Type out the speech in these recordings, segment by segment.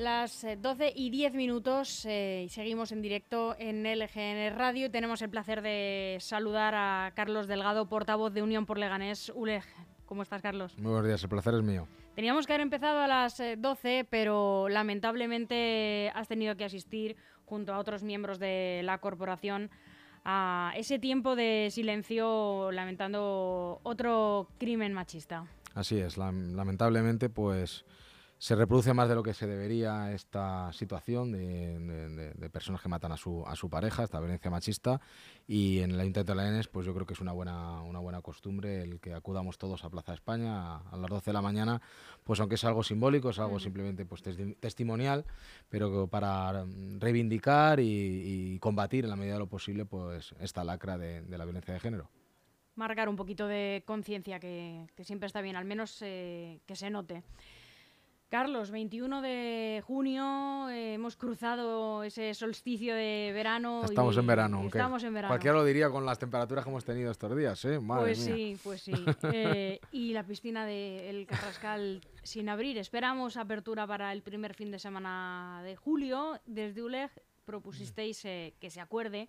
Las 12 eh, y 10 minutos eh, y seguimos en directo en LGN Radio y tenemos el placer de saludar a Carlos Delgado, portavoz de Unión por Leganés, ULEG. ¿Cómo estás, Carlos? Muy buenos días, el placer es mío. Teníamos que haber empezado a las 12, eh, pero lamentablemente has tenido que asistir junto a otros miembros de la corporación a ese tiempo de silencio lamentando otro crimen machista. Así es, lamentablemente pues se reproduce más de lo que se debería esta situación de, personas que matan a su, a su pareja, esta violencia machista. Y en el Ayuntamiento de la pues yo creo que es una buena, una buena costumbre el que acudamos todos a Plaza España a, las 12 de la mañana, pues aunque es algo simbólico, es algo simplemente pues testimonial, pero para reivindicar y, combatir en la medida de lo posible pues esta lacra de, la violencia de género marcar un poquito de conciencia que, siempre está bien, al menos eh, que se note. Carlos, 21 de junio, eh, hemos cruzado ese solsticio de verano. Estamos en verano. Estamos en verano. Cualquiera lo diría con las temperaturas que hemos tenido estos días, ¿eh? pues sí, pues sí. Eh, y la piscina del Carrascal sin abrir. Esperamos apertura para el primer fin de semana de julio. Desde ULEG propusisteis eh, que se acuerde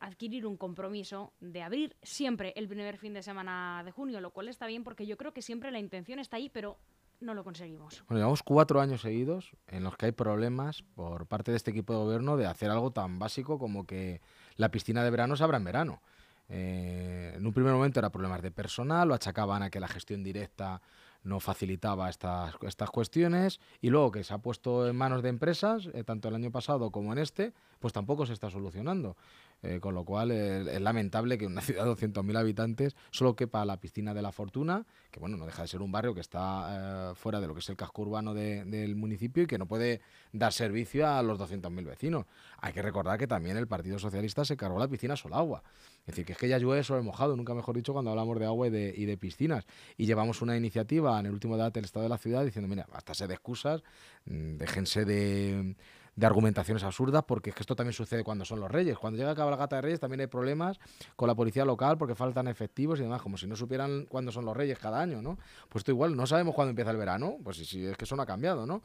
adquirir un compromiso de abrir siempre el primer fin de semana de junio, lo cual está bien porque yo creo que siempre la intención está ahí, pero no lo conseguimos. Bueno, llevamos cuatro años seguidos en los que hay problemas por parte de este equipo de gobierno de hacer algo tan básico como que la piscina de verano se abra en verano. Eh, en un primer momento era problemas de personal, lo achacaban a que la gestión directa no facilitaba estas, estas cuestiones y luego que se ha puesto en manos de empresas, eh, tanto el año pasado como en este, pues tampoco se está solucionando. Eh, con lo cual es lamentable que una ciudad de 200.000 habitantes solo quepa la piscina de la Fortuna, que bueno, no deja de ser un barrio que está eh, fuera de lo que es el casco urbano del municipio y que no puede dar servicio a los 200.000 vecinos. Hay que recordar que también el Partido Socialista se cargó la piscina agua Es decir, que es que ya llueve sobre mojado, nunca mejor dicho, cuando hablamos de agua y de, y de piscinas. Y llevamos una iniciativa en el último debate del Estado de la Ciudad diciendo, mira, hasta de excusas, mm, déjense de de argumentaciones absurdas, porque es que esto también sucede cuando son los reyes. Cuando llega la gata de reyes también hay problemas con la policía local porque faltan efectivos y demás, como si no supieran cuándo son los reyes cada año, ¿no? Pues esto igual, no sabemos cuándo empieza el verano, pues si, es que eso no ha cambiado, ¿no?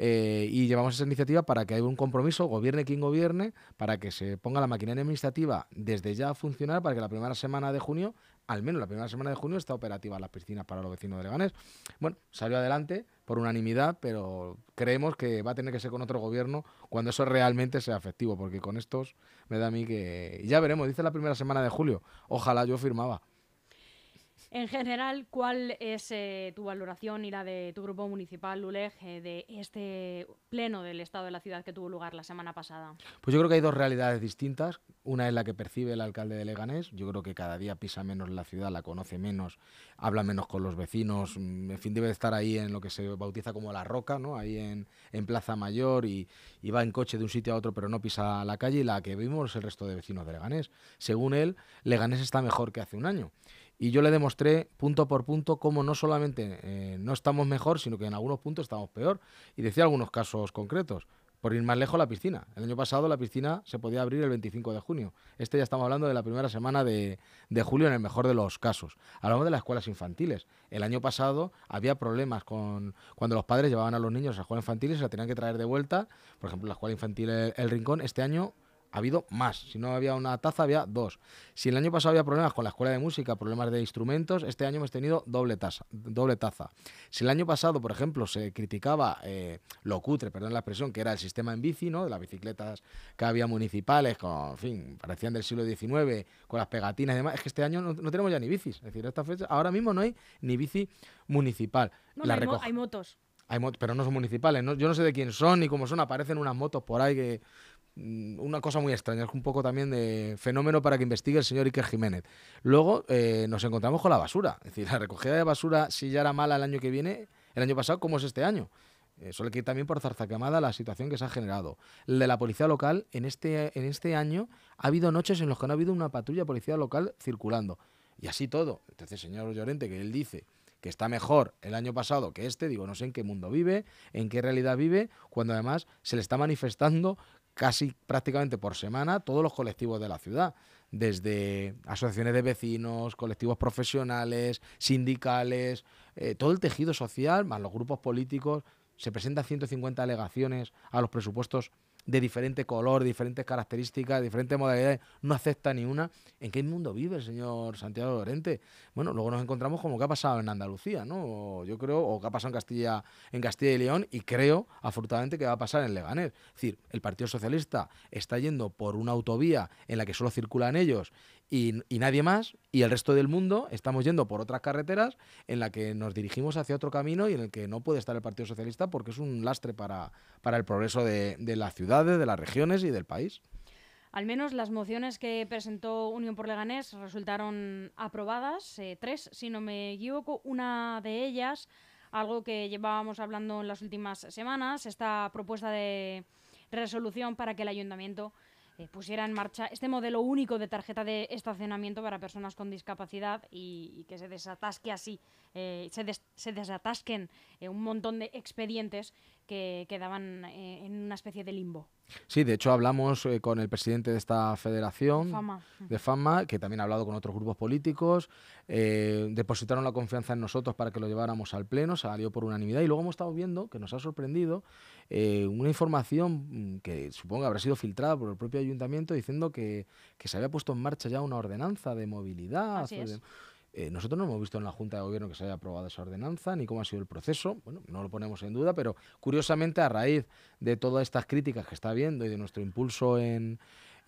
Eh, y llevamos esa iniciativa para que haya un compromiso, gobierne quien gobierne, para que se ponga la maquinaria administrativa desde ya a funcionar, para que la primera semana de junio, al menos la primera semana de junio, esté operativa las piscinas para los vecinos de Leganés. Bueno, salió adelante por unanimidad, pero creemos que va a tener que ser con otro gobierno cuando eso realmente sea efectivo, porque con estos me da a mí que... Ya veremos, dice la primera semana de julio, ojalá yo firmaba. En general, ¿cuál es eh, tu valoración y la de tu grupo municipal, LULEG, eh, de este pleno del Estado de la ciudad que tuvo lugar la semana pasada? Pues yo creo que hay dos realidades distintas. Una es la que percibe el alcalde de Leganés. Yo creo que cada día pisa menos la ciudad, la conoce menos, habla menos con los vecinos. Mm, en fin, debe estar ahí en lo que se bautiza como la roca, ¿no? ahí en, Plaza Mayor y, y, va en coche de un sitio a otro, pero no pisa la calle. Y la que vimos el resto de vecinos de Leganés. Según él, Leganés está mejor que hace un año. Y yo le demostré punto por punto cómo no solamente eh, no estamos mejor, sino que en algunos puntos estamos peor. Y decía algunos casos concretos. Por ir más lejos, la piscina. El año pasado la piscina se podía abrir el 25 de junio. Este ya estamos hablando de la primera semana de, de, julio en el mejor de los casos. Hablamos de las escuelas infantiles. El año pasado había problemas con cuando los padres llevaban a los niños a la escuela infantil y se la tenían que traer de vuelta. Por ejemplo, la escuela infantil El Rincón este año ha habido más. Si no había una taza, había dos. Si el año pasado había problemas con la escuela de música, problemas de instrumentos, este año hemos tenido doble, taza, doble taza. Si el año pasado, por ejemplo, se criticaba eh, lo cutre, perdón la expresión, que era el sistema en bici, ¿no? de las bicicletas que había municipales, con, en fin, parecían del siglo XIX, con las pegatinas y demás, es que este año no, tenemos ya ni bicis. Es decir, esta fecha, ahora mismo no hay ni bici municipal. la hay, hay, motos. Hay pero no son municipales. Yo no sé de quién son ni cómo son. Aparecen unas motos por ahí que una cosa muy extraña, es un poco también de fenómeno para que investigue el señor Iker Jiménez. Luego eh, nos encontramos con la basura, es decir, la recogida de basura, si ya era mala el año que viene, el año pasado, ¿cómo es este año? Eh, suele que también por zarzacamada la situación que se ha generado. El de la policía local, en este, en este año ha habido noches en las que no ha habido una patrulla policía local circulando. Y así todo. Entonces, señor Llorente, que él dice que está mejor el año pasado que este, digo, no sé en qué mundo vive, en qué realidad vive, cuando además se le está manifestando casi prácticamente por semana todos los colectivos de la ciudad, desde asociaciones de vecinos, colectivos profesionales, sindicales, eh, todo el tejido social, más los grupos políticos. se presentan 150 alegaciones a los presupuestos de diferente color, diferentes características, diferentes modalidades, no acepta ni una. ¿En qué mundo vive el señor Santiago Lorente? Bueno, luego nos encontramos como que ha pasado en Andalucía, ¿no? Yo creo, o que ha pasado en Castilla, en Castilla y León, y creo, afortunadamente, que va a pasar en Leganés. Es decir, el Partido Socialista está yendo por una autovía en la que solo circulan ellos y, nadie más, y el resto del mundo estamos yendo por otras carreteras en la que nos dirigimos hacia otro camino y en el que no puede estar el Partido Socialista porque es un lastre para, para el progreso de, de las de las regiones y del país. Al menos las mociones que presentó Unión por Leganés resultaron aprobadas, eh, tres, si no me equivoco. Una de ellas, algo que llevábamos hablando en las últimas semanas, esta propuesta de resolución para que el ayuntamiento eh, pusiera en marcha este modelo único de tarjeta de estacionamiento para personas con discapacidad y, que se desatasque así, eh, se, se, desatasquen eh, un montón de expedientes que quedaban en una especie de limbo. Sí, de hecho hablamos con el presidente de esta federación de Fama, que también ha hablado con otros grupos políticos, depositaron la confianza en nosotros para que lo lleváramos al Pleno, salió por unanimidad y luego hemos estado viendo, que nos ha sorprendido, una información mm, que supongo habrá sido filtrada por el propio ayuntamiento diciendo que, se había puesto en marcha ya una ordenanza de movilidad. Eh, nosotros no hemos visto en la Junta de Gobierno que se haya aprobado esa ordenanza, ni cómo ha sido el proceso. Bueno, no lo ponemos en duda, pero curiosamente, a raíz de todas estas críticas que está habiendo y de nuestro impulso en,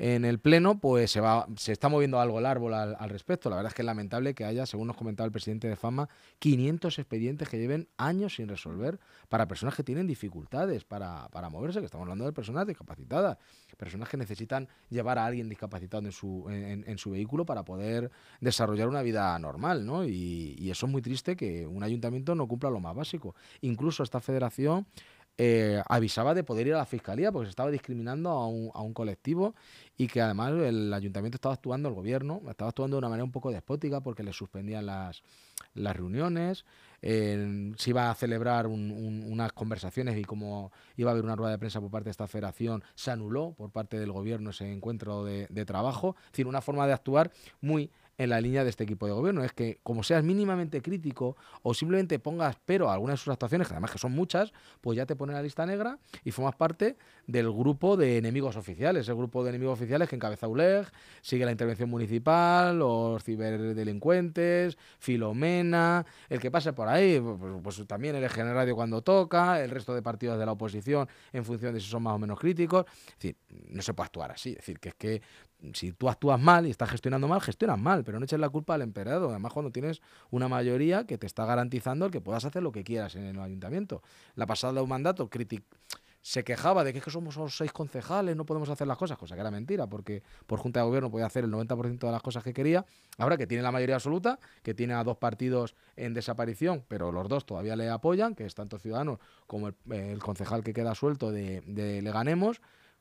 en el Pleno, pues se, va, se está moviendo algo el árbol al, respecto. La verdad es que es lamentable que haya, según nos comentaba el presidente de Fama, 500 expedientes que lleven años sin resolver para personas que tienen dificultades para, moverse, que estamos hablando de personas discapacitadas, personas que necesitan llevar a alguien discapacitado en su, en, su vehículo para poder desarrollar una vida normal, ¿no? Y eso es muy triste que un ayuntamiento no cumpla lo más básico. Incluso esta federación eh, avisaba de poder ir a la fiscalía porque se estaba discriminando a un, a un, colectivo y que además el ayuntamiento estaba actuando, el gobierno estaba actuando de una manera un poco despótica porque le suspendían las, las reuniones, se iba a celebrar unas conversaciones y como iba a haber una rueda de prensa por parte de esta federación, se anuló por parte del gobierno ese encuentro de, de trabajo, es decir, una forma de actuar muy en la línea de este equipo de gobierno. Es que como seas mínimamente crítico o simplemente pongas pero a algunas de sus actuaciones, que además que son muchas, pues ya te ponen la lista negra y formas parte del grupo de enemigos oficiales. El grupo de enemigos oficiales que encabeza ULEG, sigue la intervención municipal, los ciberdelincuentes, Filomena, el que pase por ahí, pues, pues también el Eje Radio cuando toca, el resto de partidos de la oposición en función de si son más o menos críticos. Es decir, no se puede actuar así. Es decir, que es que si tú actúas mal y estás gestionando mal, gestionas mal, pero no eches la culpa al emperador. Además, cuando tienes una mayoría que te está garantizando el que puedas hacer lo que quieras en el ayuntamiento. La pasada de un mandato se quejaba de que somos seis concejales, no podemos hacer las cosas, cosa que era mentira, porque por Junta de Gobierno podía hacer el 90% de las cosas que quería. Ahora que tiene la mayoría absoluta, que tiene a dos partidos en desaparición, pero los dos todavía le apoyan, que es tanto Ciudadanos como el, concejal que queda suelto de, de Leganemos,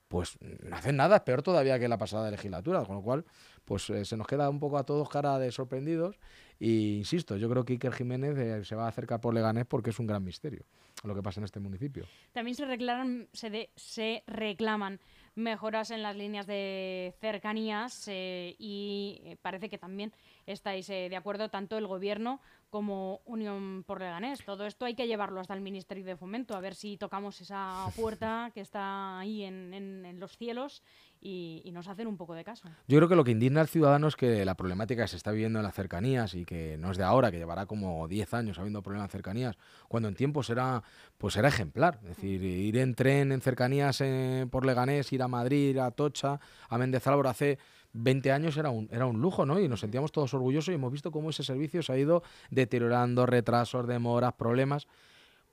pues no hacen nada, es peor todavía que la pasada legislatura, con lo cual pues eh, se nos queda un poco a todos cara de sorprendidos y insisto, yo creo que Iker Jiménez eh, se va a acercar por Leganés porque es un gran misterio lo que pasa en este municipio. También se reclaman, se, se reclaman mejoras en las líneas de cercanías eh, y parece que también estáis de acuerdo tanto el gobierno como Unión por Leganés. Todo esto hay que llevarlo hasta el Ministerio de Fomento, a ver si tocamos esa puerta que está ahí en, en, los cielos y, nos hacen un poco de caso. Yo creo que lo que indigna al ciudadano es que la problemática se está viviendo en las cercanías y que no es de ahora, que llevará como 10 años habiendo problemas en cercanías, cuando en tiempo será, pues era ejemplar. Es decir, ir en tren en cercanías eh, por Leganés, ir a Madrid, ir a Tocha, a Méndez Álvaro hace 20 años era un, era un lujo, ¿no? Y nos sentíamos todos orgullosos y hemos visto cómo ese servicio se ha ido deteriorando, retrasos, demoras, problemas.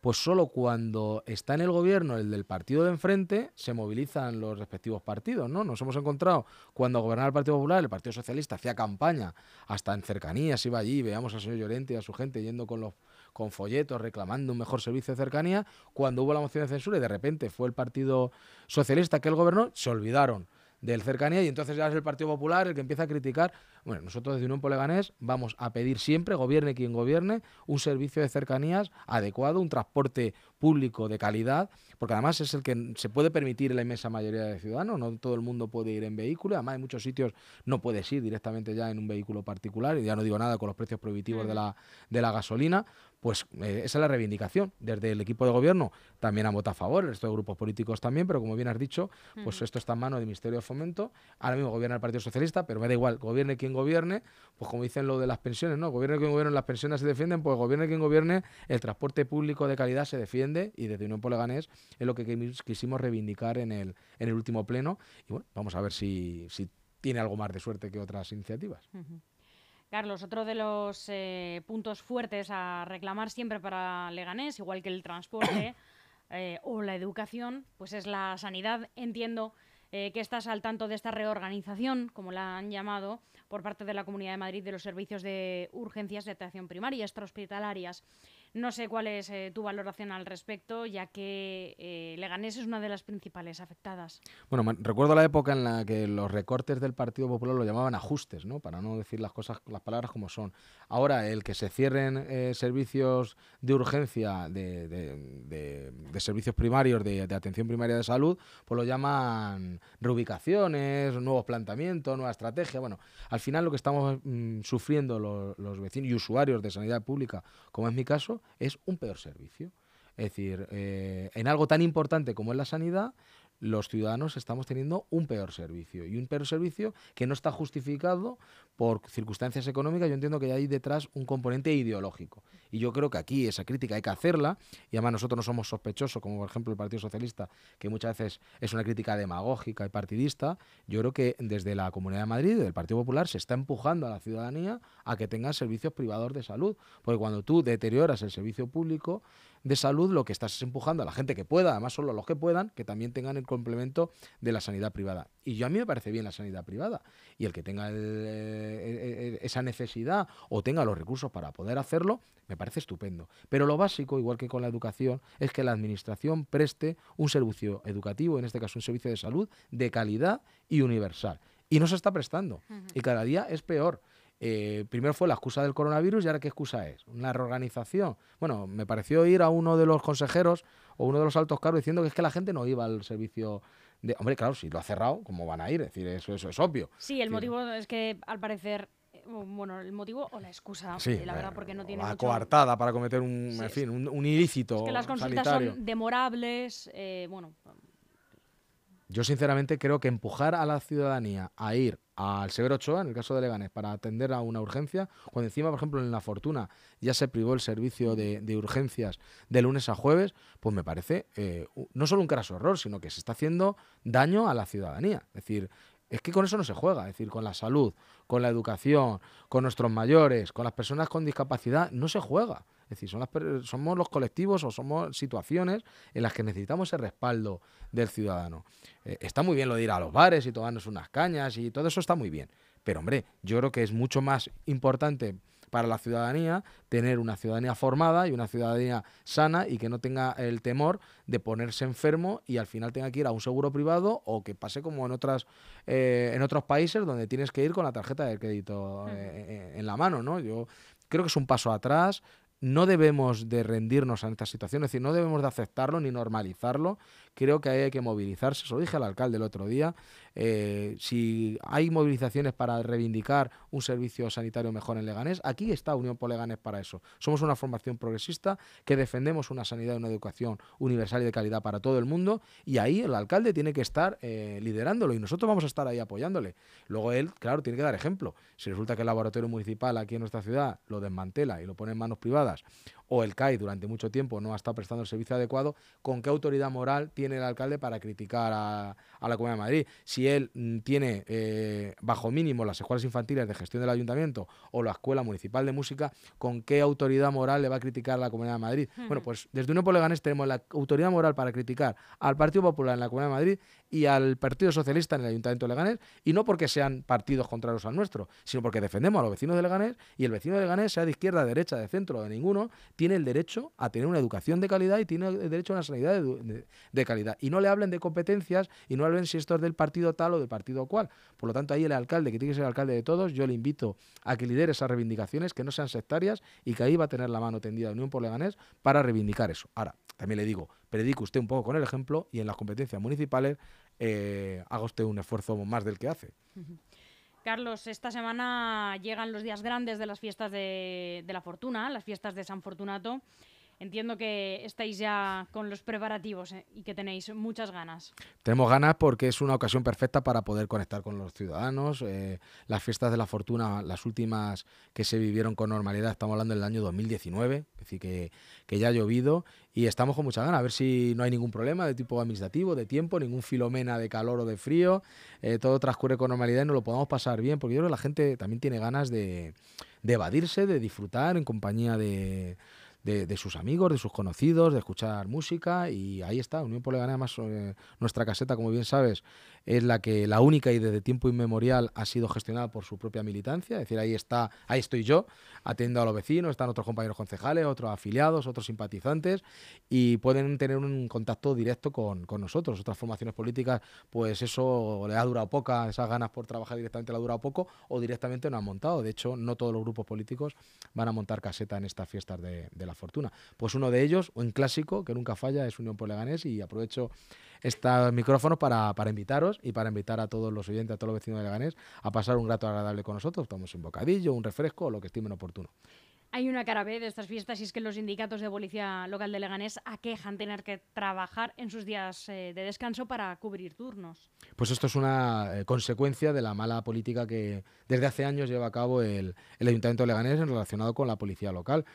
Pues solo cuando está en el gobierno el del partido de enfrente se movilizan los respectivos partidos, ¿no? Nos hemos encontrado cuando gobernaba el Partido Popular, el Partido Socialista hacía campaña, hasta en cercanías iba allí, veíamos al señor Llorente y a su gente yendo con los con folletos reclamando un mejor servicio de cercanía, cuando hubo la moción de censura y de repente fue el Partido Socialista que el gobernó, se olvidaron del cercanía y entonces ya es el Partido Popular el que empieza a criticar. Bueno, nosotros desde Unión Poleganés vamos a pedir siempre, gobierne quien gobierne, un servicio de cercanías adecuado, un transporte público de calidad, porque además es el que se puede permitir en la inmensa mayoría de ciudadanos, no todo el mundo puede ir en vehículo, además en muchos sitios no puedes ir directamente ya en un vehículo particular, y ya no digo nada con los precios prohibitivos de, la, de la gasolina, pues eh, esa es la reivindicación. Desde el equipo de gobierno también han votado a favor, el resto de grupos políticos también, pero como bien has dicho, pues esto está en manos del Ministerio de Fomento. Ahora mismo gobierna el Partido Socialista, pero me da igual, gobierne quien gobierne, pues como dicen lo de las pensiones, ¿no? Gobierne quien gobierne, las pensiones se defienden, pues gobierne quien gobierne, el transporte público de calidad se defiende y desde Unión Poleganés es lo que quisimos reivindicar en el, en el último pleno. Y bueno, vamos a ver si, si tiene algo más de suerte que otras iniciativas. Carlos, otro de los eh, puntos fuertes a reclamar siempre para Leganés, igual que el transporte eh, o la educación, pues es la sanidad. Entiendo eh, que estás al tanto de esta reorganización, como la han llamado, por parte de la Comunidad de Madrid de los servicios de urgencias de atención primaria extrahospitalarias. No sé cuál es eh, tu valoración al respecto, ya que eh, Leganés es una de las principales afectadas. Bueno, recuerdo la época en la que los recortes del Partido Popular lo llamaban ajustes, ¿no? Para no decir las cosas, las palabras como son. Ahora, el que se cierren eh, servicios de urgencia, de, servicios primarios, de, atención primaria de salud, pues lo llaman reubicaciones, nuevos planteamientos, nueva estrategia. Bueno, al final lo que estamos mm, sufriendo los vecinos y usuarios de sanidad pública, como es mi caso, es un peor servicio. Es decir, eh, en algo tan importante como es la sanidad, los ciudadanos estamos teniendo un peor servicio y un peor servicio que no está justificado por circunstancias económicas. Yo entiendo que hay detrás un componente ideológico y yo creo que aquí esa crítica hay que hacerla y además nosotros no somos sospechosos, como por ejemplo el Partido Socialista, que muchas veces es una crítica demagógica y partidista. Yo creo que desde la Comunidad de Madrid, del Partido Popular, se está empujando a la ciudadanía a que tenga servicios privados de salud, porque cuando tú deterioras el servicio público, de salud, lo que estás es empujando a la gente que pueda, además solo los que puedan, que también tengan el complemento de la sanidad privada. Y yo a mí me parece bien la sanidad privada. Y el que tenga esa necesidad o tenga los recursos para poder hacerlo, me parece estupendo. Pero lo básico, igual que con la educación, es que la administración preste un servicio educativo, en este caso un servicio de salud, de calidad y universal. Y no se está prestando. Y cada día es peor. Eh, primero fue la excusa del coronavirus y ahora qué excusa es. Una reorganización. Bueno, me pareció ir a uno de los consejeros o uno de los altos cargos diciendo que es que la gente no iba al servicio de... Hombre, claro, si lo ha cerrado, ¿cómo van a ir? Es decir, eso, eso es obvio. Sí, el motivo es que al parecer eh, bueno, el motivo o la excusa, sí, la verdad, porque no tiene la coartada para cometer un, en fin, un, ilícito. Es que las consultas son demorables, eh, bueno. Yo sinceramente creo que empujar a la ciudadanía a ir al Severo Ochoa, en el caso de Leganés, para atender a una urgencia, cuando encima, por ejemplo, en La Fortuna ya se privó el servicio de, urgencias de lunes a jueves, pues me parece eh, no solo un craso error, sino que se está haciendo daño a la ciudadanía. Es decir, es que con eso no se juega, es decir, con la salud, con la educación, con nuestros mayores, con las personas con discapacidad, no se juega. Es decir, son somos los colectivos o somos situaciones en las que necesitamos ese respaldo del ciudadano. Eh, está muy bien lo de ir a los bares y tomarnos unas cañas y todo eso está muy bien. Pero hombre, yo creo que es mucho más importante para la ciudadanía tener una ciudadanía formada y una ciudadanía sana y que no tenga el temor de ponerse enfermo y al final tenga que ir a un seguro privado o que pase como en otras eh, en otros países donde tienes que ir con la tarjeta de crédito eh, en la mano, ¿no? Yo creo que es un paso atrás no debemos de rendirnos a esta situación, es decir, no debemos de aceptarlo ni normalizarlo. Creo que hay que movilizarse. Se lo dije al alcalde el otro día. Eh, si hay movilizaciones para reivindicar un servicio sanitario mejor en Leganés, aquí está Unión por Leganés para eso. Somos una formación progresista que defendemos una sanidad y una educación universal y de calidad para todo el mundo y ahí el alcalde tiene que estar eh, liderándolo y nosotros vamos a estar ahí apoyándole. Luego él, claro, tiene que dar ejemplo. Si resulta que el laboratorio municipal aquí en nuestra ciudad lo desmantela y lo pone en manos privadas o el CAI durante mucho tiempo no ha estado prestando el servicio adecuado, ¿con qué autoridad moral tiene el alcalde para criticar a, la Comunidad de Madrid? Si él mm, tiene eh, bajo mínimo las escuelas infantiles de gestión del ayuntamiento o la Escuela Municipal de Música, ¿con qué autoridad moral le va a criticar a la Comunidad de Madrid? Bueno, pues desde Unión Leganés tenemos la autoridad moral para criticar al Partido Popular en la Comunidad de Madrid y al Partido Socialista en el Ayuntamiento de Leganés, y no porque sean partidos contrarios al nuestro, sino porque defendemos a los vecinos de Leganés y el vecino de Leganés, sea de izquierda, de derecha, de centro o de ninguno, tiene el derecho a tener una educación de calidad y tiene el derecho a una sanidad de, calidad. Y no le hablen de competencias y no hablen si esto es del partido tal o del partido cual. Por lo tanto, ahí el alcalde, que tiene que ser alcalde de todos, yo le invito a que lidere esas reivindicaciones, que no sean sectarias y que ahí va a tener la mano tendida Unión por Leganés para reivindicar eso. Ahora, también le digo, predique usted un poco con el ejemplo y en las competencias municipales eh, haga usted un esfuerzo más del que hace. Carlos, esta semana llegan los días grandes de las fiestas de, de la fortuna, las fiestas de San Fortunato. Entiendo que estáis ya con los preparativos eh, y que tenéis muchas ganas. Tenemos ganas porque es una ocasión perfecta para poder conectar con los ciudadanos. Eh, las fiestas de la fortuna, las últimas que se vivieron con normalidad, estamos hablando del año 2019, es decir, que, que ya ha llovido y estamos con mucha ganas, a ver si no hay ningún problema de tipo administrativo, de tiempo, ningún filomena de calor o de frío, eh, todo transcurre con normalidad y nos lo podamos pasar bien, porque yo creo que la gente también tiene ganas de, de evadirse, de disfrutar en compañía de de, sus amigos, de sus conocidos, de escuchar música y ahí está, Unión por además eh, nuestra caseta, como bien sabes, es la que la única y desde tiempo inmemorial ha sido gestionada por su propia militancia, es decir, ahí está, ahí estoy yo, atendiendo a los vecinos, están otros compañeros concejales, otros afiliados, otros simpatizantes y pueden tener un contacto directo con, con nosotros. Otras formaciones políticas, pues eso le ha durado poca, esas ganas por trabajar directamente le ha durado poco o directamente no han montado. De hecho, no todos los grupos políticos van a montar caseta en estas fiestas de, de la fortuna. Pues uno de ellos, un clásico que nunca falla, es Unión por Leganés y aprovecho estos micrófonos para, para, invitaros y para invitar a todos los oyentes, a todos los vecinos de Leganés a pasar un rato agradable con nosotros. Tomamos un bocadillo, un refresco o lo que estimen oportuno. Hay una cara B de estas fiestas y es que los sindicatos de policía local de Leganés aquejan tener que trabajar en sus días eh, de descanso para cubrir turnos. Pues esto es una eh, consecuencia de la mala política que desde hace años lleva a cabo el, el Ayuntamiento de Leganés en relacionado con la policía local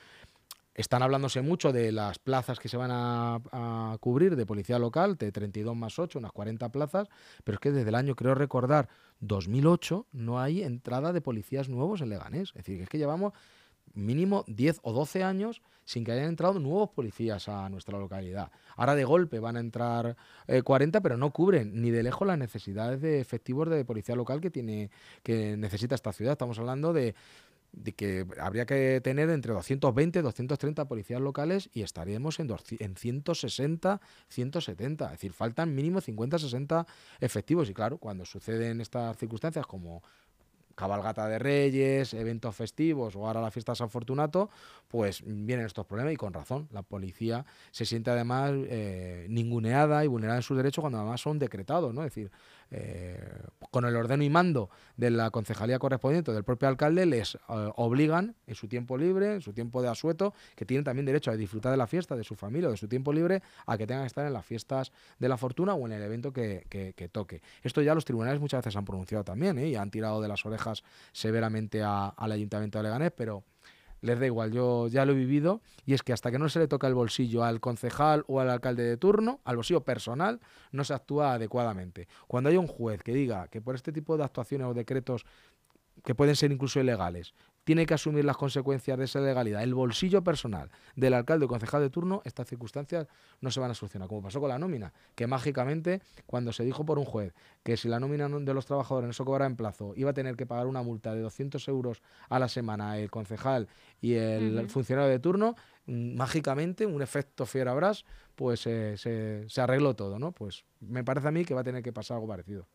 están hablándose mucho de las plazas que se van a, cubrir de policía local, de 32 más 8, unas 40 plazas, pero es que desde el año, creo recordar, 2008, no hay entrada de policías nuevos en Leganés. Es decir, es que llevamos mínimo 10 o 12 años sin que hayan entrado nuevos policías a nuestra localidad. Ahora de golpe van a entrar 40, eh, pero no cubren ni de lejos las necesidades de efectivos de policía local que tiene que necesita esta ciudad. Estamos hablando de de que habría que tener entre 220 y 230 policías locales y estaríamos en, en 160, 170. Es decir, faltan mínimo 50, 60 efectivos. Y claro, cuando suceden estas circunstancias como cabalgata de reyes, eventos festivos o ahora la fiesta San Fortunato, pues vienen estos problemas y con razón. La policía se siente además eh, ninguneada y vulnerada en sus derechos cuando además son decretados, ¿no? Es decir, con el ordeno y mando de la concejalía correspondiente del propio alcalde, les eh, obligan en su tiempo libre, en su tiempo de asueto, que tienen también derecho a disfrutar de la fiesta, de su familia o de su tiempo libre, a que tengan que estar en las fiestas de la fortuna o en el evento que, toque. Esto ya los tribunales muchas veces han pronunciado también ¿eh? y han tirado de las orejas severamente al Ayuntamiento de Leganés, pero les da igual, yo ya lo he vivido y es que hasta que no se le toca el bolsillo al concejal o al alcalde de turno, al bolsillo personal, no se actúa adecuadamente. Cuando hay un juez que diga que por este tipo de actuaciones o decretos que pueden ser incluso ilegales, tiene que asumir las consecuencias de esa legalidad, el bolsillo personal del alcalde o concejal de turno, estas circunstancias no se van a solucionar. Como pasó con la nómina, que mágicamente, cuando se dijo por un juez que si la nómina de los trabajadores no se cobrara en plazo, iba a tener que pagar una multa de 200 euros a la semana el concejal y el funcionario de turno, mm, mágicamente, un efecto fierabras, pues eh, se, se arregló todo, ¿no? Pues me parece a mí que va a tener que pasar algo parecido.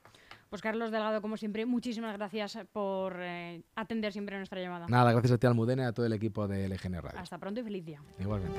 Pues Carlos Delgado, como siempre, muchísimas gracias por eh, atender siempre nuestra llamada. Nada, gracias a ti, Almudena, y a todo el equipo de LGN Radio. Hasta pronto y feliz día. Igualmente.